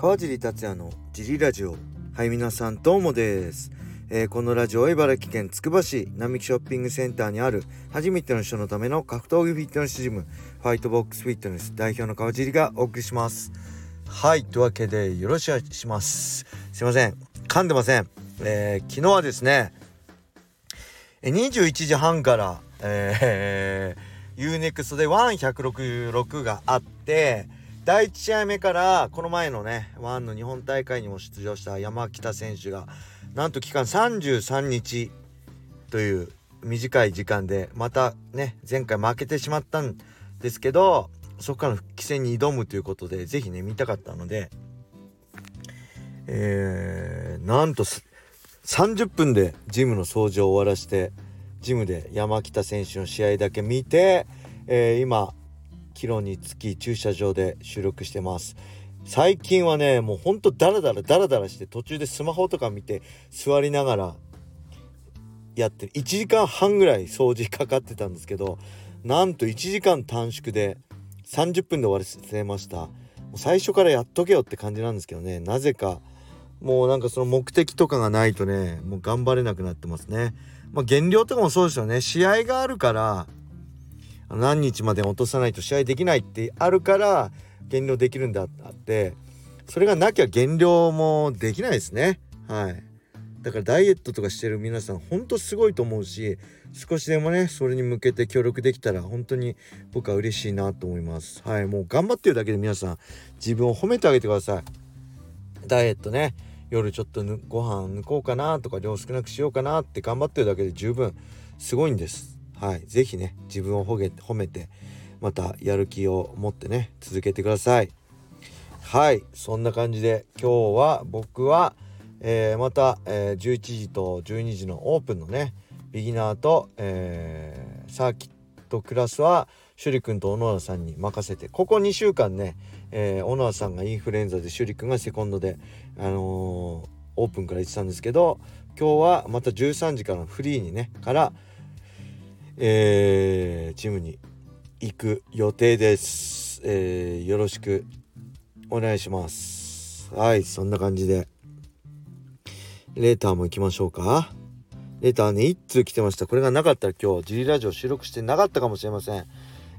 川尻達也のジリラジオ。はい皆さんどうもです、えー、このラジオは茨城県つくば市並木ショッピングセンターにある初めての人のための格闘技フィットネスジムファイトボックスフィットネス代表の川尻がお送りします。はいというわけでよろしくお願いします。すいません。噛んでません、えー、昨日はですね21時半からえー、UNEXT で1166があって第1試合目からこの前のねワンの日本大会にも出場した山北選手がなんと期間33日という短い時間でまたね前回負けてしまったんですけどそこからの復帰戦に挑むということで是非ね見たかったのでえー、なんと30分でジムの掃除を終わらして。ジムで山北選手の試合だけ見て、えー、今帰路につき駐車場で収録してます。最近はねもうほんとダラダラダラダラして途中でスマホとか見て座りながらやってる。1時間半ぐらい掃除かかってたんですけどなんと1時間短縮で30分で終わらせました。最初からやっとけよって感じなんですけどね。なぜかもうなんかその目的とかがないとねもう頑張れなくなってますね。まあ、減量とかもそうですよね。試合があるから何日まで落とさないと試合できないってあるから減量できるんだってそれがなきゃ減量もできないですね。はい。だからダイエットとかしてる皆さんほんとすごいと思うし少しでもねそれに向けて協力できたら本当に僕は嬉しいなと思います。はい。もう頑張ってるだけで皆さん自分を褒めてあげてください。ダイエットね。夜ちょっとご飯抜こうかなとか量少なくしようかなって頑張ってるだけで十分すごいんです。はい。是非ね、自分を褒め褒めて、またやる気を持ってね、続けてください。はい。そんな感じで今日は僕は、えー、また、えー、11時と12時のオープンのね、ビギナーと、えー、サーキットクラスは、趣里くんと小野田さんに任せて、ここ2週間ね、えー、小野田さんがインフルエンザで趣里くんがセコンドで、あのー、オープンから言ってたんですけど今日はまた13時からのフリーにねから、えー、ジムに行く予定です、えー、よろしくお願いします。はいそんな感じで。レーターも行きましょうか。レーターね1通来てました。これがなかったら今日ジリラジオ収録してなかったかもしれません。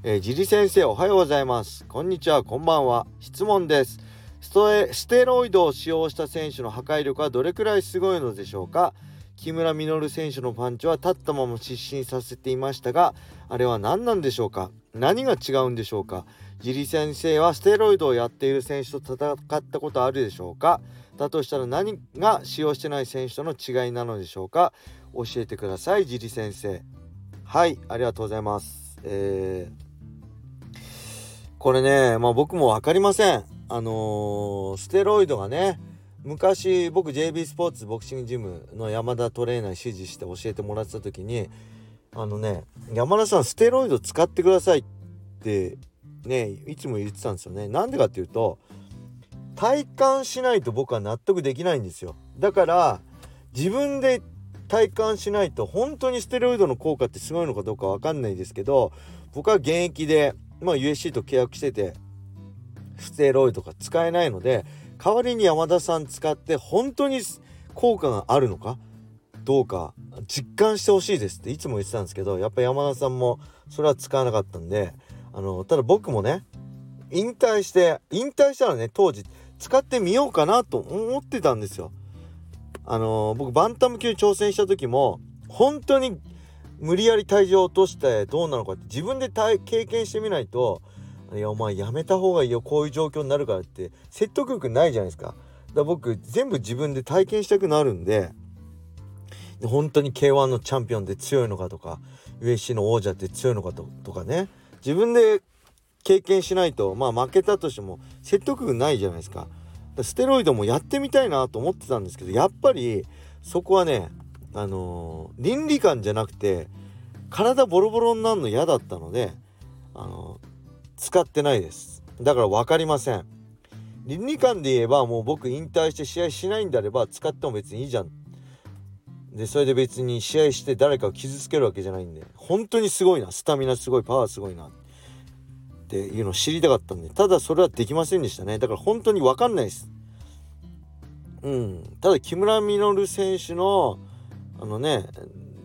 えー、ジリ先生おはようございます。こんにちはこんばんは。質問です。ストエステロイドを使用した選手の破壊力はどれくらいすごいのでしょうか？木村稔選手のパンチは立ったまま失神させていましたがあれは何なんでしょうか？何が違うんでしょうか？ジリ先生はステロイドをやっている選手と戦ったことあるでしょうか？だとしたら何が使用してない選手との違いなのでしょうか？教えてくださいジリ先生。はいありがとうございます。えーこれね、まあ僕も分かりません。あのー、ステロイドがね、昔僕 JB スポーツボクシングジムの山田トレーナーに指示して教えてもらってた時に、あのね、山田さんステロイド使ってくださいってね、いつも言ってたんですよね。なんでかっていうと、体感しないと僕は納得できないんですよ。だから自分で体感しないと本当にステロイドの効果ってすごいのかどうか分かんないですけど僕は現役でまあ USC と契約しててステロイドが使えないので代わりに山田さん使って本当に効果があるのか？どうか実感してほしいですっていつも言ってたんですけどやっぱ山田さんもそれは使わなかったんであのただ僕もね引退して引退したらね当時使ってみようかなと思ってたんですよ。あの僕バンタム級挑戦した時も本当に無理やり体重を落としてどうなのかって自分で経験してみないといやお前やめた方がいいよこういう状況になるからって説得力ないじゃないですか。だから僕全部自分で体験したくなるんでで本当に K1 のチャンピオンで強いのかとか USC の王者って強いのかととかね自分で経験しないとまあ負けたとしても説得力ないじゃないですか。かステロイドもやってみたいなと思ってたんですけどやっぱりそこはねあのー、倫理観じゃなくて体ボロボロになるの嫌だったので、あのー、使ってないです。だから分かりません。倫理観で言えばもう僕引退して試合しないんであれば使っても別にいいじゃん。でそれで別に試合して誰かを傷つけるわけじゃないんで。本当にすごいな。スタミナすごい。パワーすごいな。っていうのを知りたかったんで。ただそれはできませんでしたね。だから本当に分かんないです。うん、ただ木村稔選手のあのね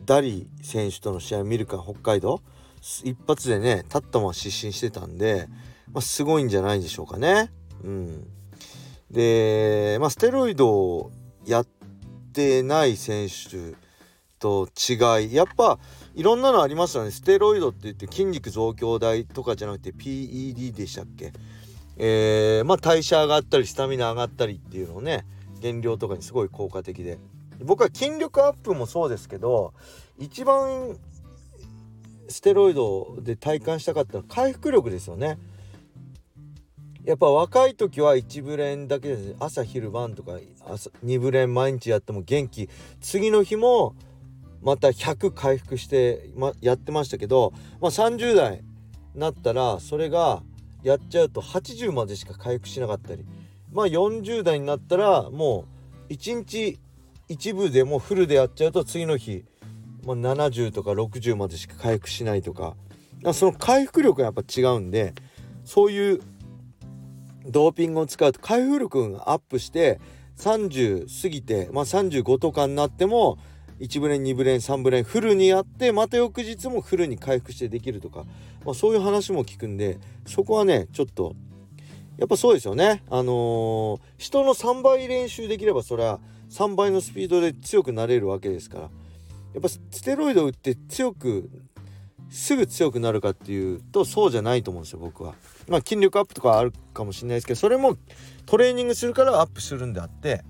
ダリ選手との試合を見るか北海道。一発でね立ったまま失神してたんで、まあ、すごいんじゃないでしょうかね。うん、で、まあ、ステロイドをやってない選手と違いやっぱいろんなのありますよね。ステロイドって言って筋肉増強剤とかじゃなくて PED でしたっけ？えー、まあ代謝上がったりスタミナ上がったりっていうのをね減量とかにすごい効果的で。僕は筋力アップもそうですけど一番ステロイドで体感したかったのは回復力ですよね。やっぱ若い時は1ブレンだけです朝昼晩とか朝2ブレン毎日やっても元気。次の日もまた100回復して、ま、やってましたけど、まあ、30代になったらそれがやっちゃうと80までしか回復しなかったり。まあ40代になったらもう1日一部でもフルでやっちゃうと次の日、まあ、70とか60までしか回復しないとかその回復力がやっぱ違うんでそういうドーピングを使うと回復力がアップして30過ぎて、まあ、35とかになっても1ブレン2ブレン3ブレンフルにやってまた翌日もフルに回復してできるとか、まあ、そういう話も聞くんでそこはねちょっとやっぱそうですよね。あのー、人の3倍練習できればそれは3倍のスピードで強くなれるわけですから。やっぱステロイドを打って強くすぐ強くなるかっていうとそうじゃないと思うんですよ僕は。まあ筋力アップとかあるかもしれないですけどそれもトレーニングするからアップするんであって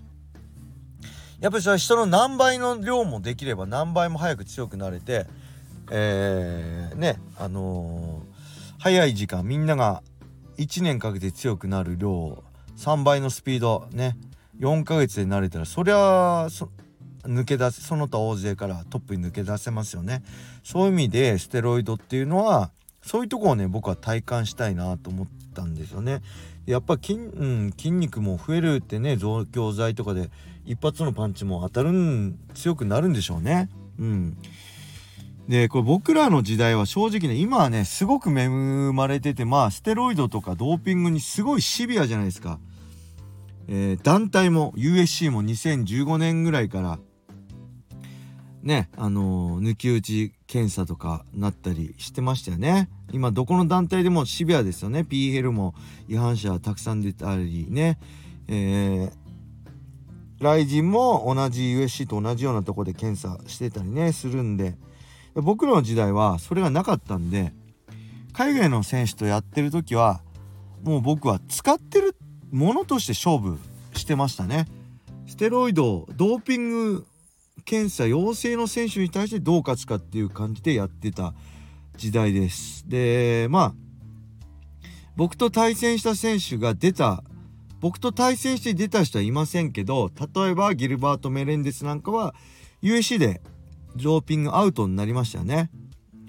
やっぱりそれは人の何倍の量もできれば何倍も早く強くなれてえー、ねあのー、早い時間みんなが1年かけて強くなる量を3倍のスピードね4ヶ月で慣れたらそりゃ抜け出せその他大勢からトップに抜け出せますよね。そういう意味でステロイドっていうのはそういうとこをね僕は体感したいなと思ったんですよね。やっぱ筋,、うん、筋肉も増えるってね増強剤とかで一発のパンチも当たるん強くなるんでしょうね。うん。でこれ僕らの時代は正直ね今はねすごく恵まれててまあステロイドとかドーピングにすごいシビアじゃないですか、えー、団体も USC も2015年ぐらいからねあの、抜き打ち検査とかなったりしてましたよね。今どこの団体でもシビアですよね。PL も違反者たくさん出たりね。えー、ライジンも同じ USC と同じようなとこで検査してたりねするんで。僕らの時代はそれがなかったんで海外の選手とやってる時はもう僕は使ってるものとして勝負してましたね。ステロイドドーピング検査陽性の選手に対してどう勝つかっていう感じでやってた時代です。でまあ僕と対戦した選手が出た僕と対戦して出た人はいませんけど例えばギルバート・メレンデスなんかは USC でドーピングアウトになりましたね。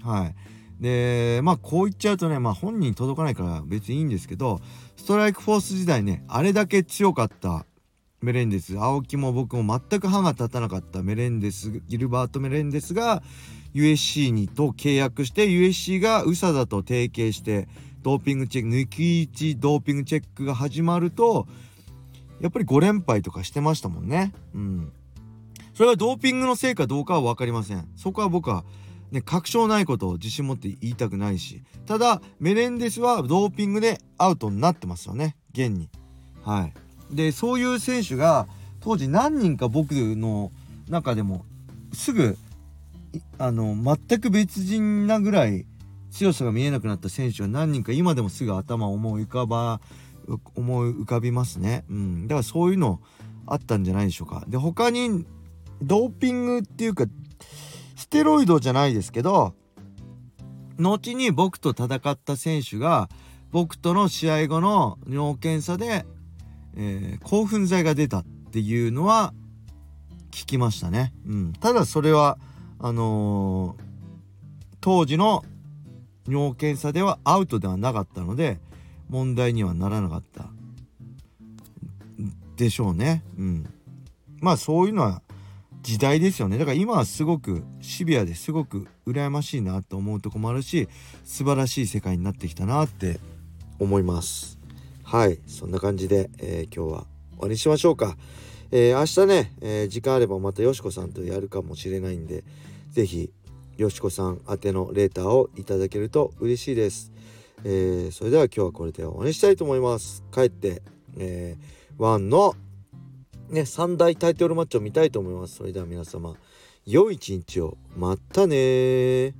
はい。で、まあこう言っちゃうとね、まあ本人届かないから別にいいんですけど、ストライクフォース時代ね、あれだけ強かったメレンデス、青木も僕も全く歯が立たなかったメレンデス、ギルバート・メレンデスが USC にと契約して、USC が USA と提携して、ドーピングチェック、抜き打ちドーピングチェックが始まると、やっぱり5連敗とかしてましたもんね。うん。それはドーピングのせいかどうかは分かりませんそこは僕はね確証ないことを自信持って言いたくないしただメレンデスはドーピングでアウトになってますよね現にはいでそういう選手が当時何人か僕の中でもすぐあの全く別人なぐらい強さが見えなくなった選手は何人か今でもすぐ頭を思い浮かば思い浮かびますね、うん、だからそういうのあったんじゃないでしょうか。で他にドーピングっていうかステロイドじゃないですけど後に僕と戦った選手が僕との試合後の尿検査で、えー、興奮剤が出たっていうのは聞きましたね。うん、ただそれはあのー、当時の尿検査ではアウトではなかったので問題にはならなかった。でしょうね。うん、まあそういうのは時代ですよね。だから今はすごくシビアですごく羨ましいなと思うとこもあるし素晴らしい世界になってきたなって思います。はいそんな感じで、えー、今日は終わりにしましょうかえー、明日ね、えー、時間あればまたよしこさんとやるかもしれないんで是非よしこさん宛てのレーターをいただけると嬉しいです。え、それでは今日はこれで終わりにしたいと思います。帰って、えー、ワンのね、3大タイトルマッチを見たいと思います。それでは皆様、良い一日を。またね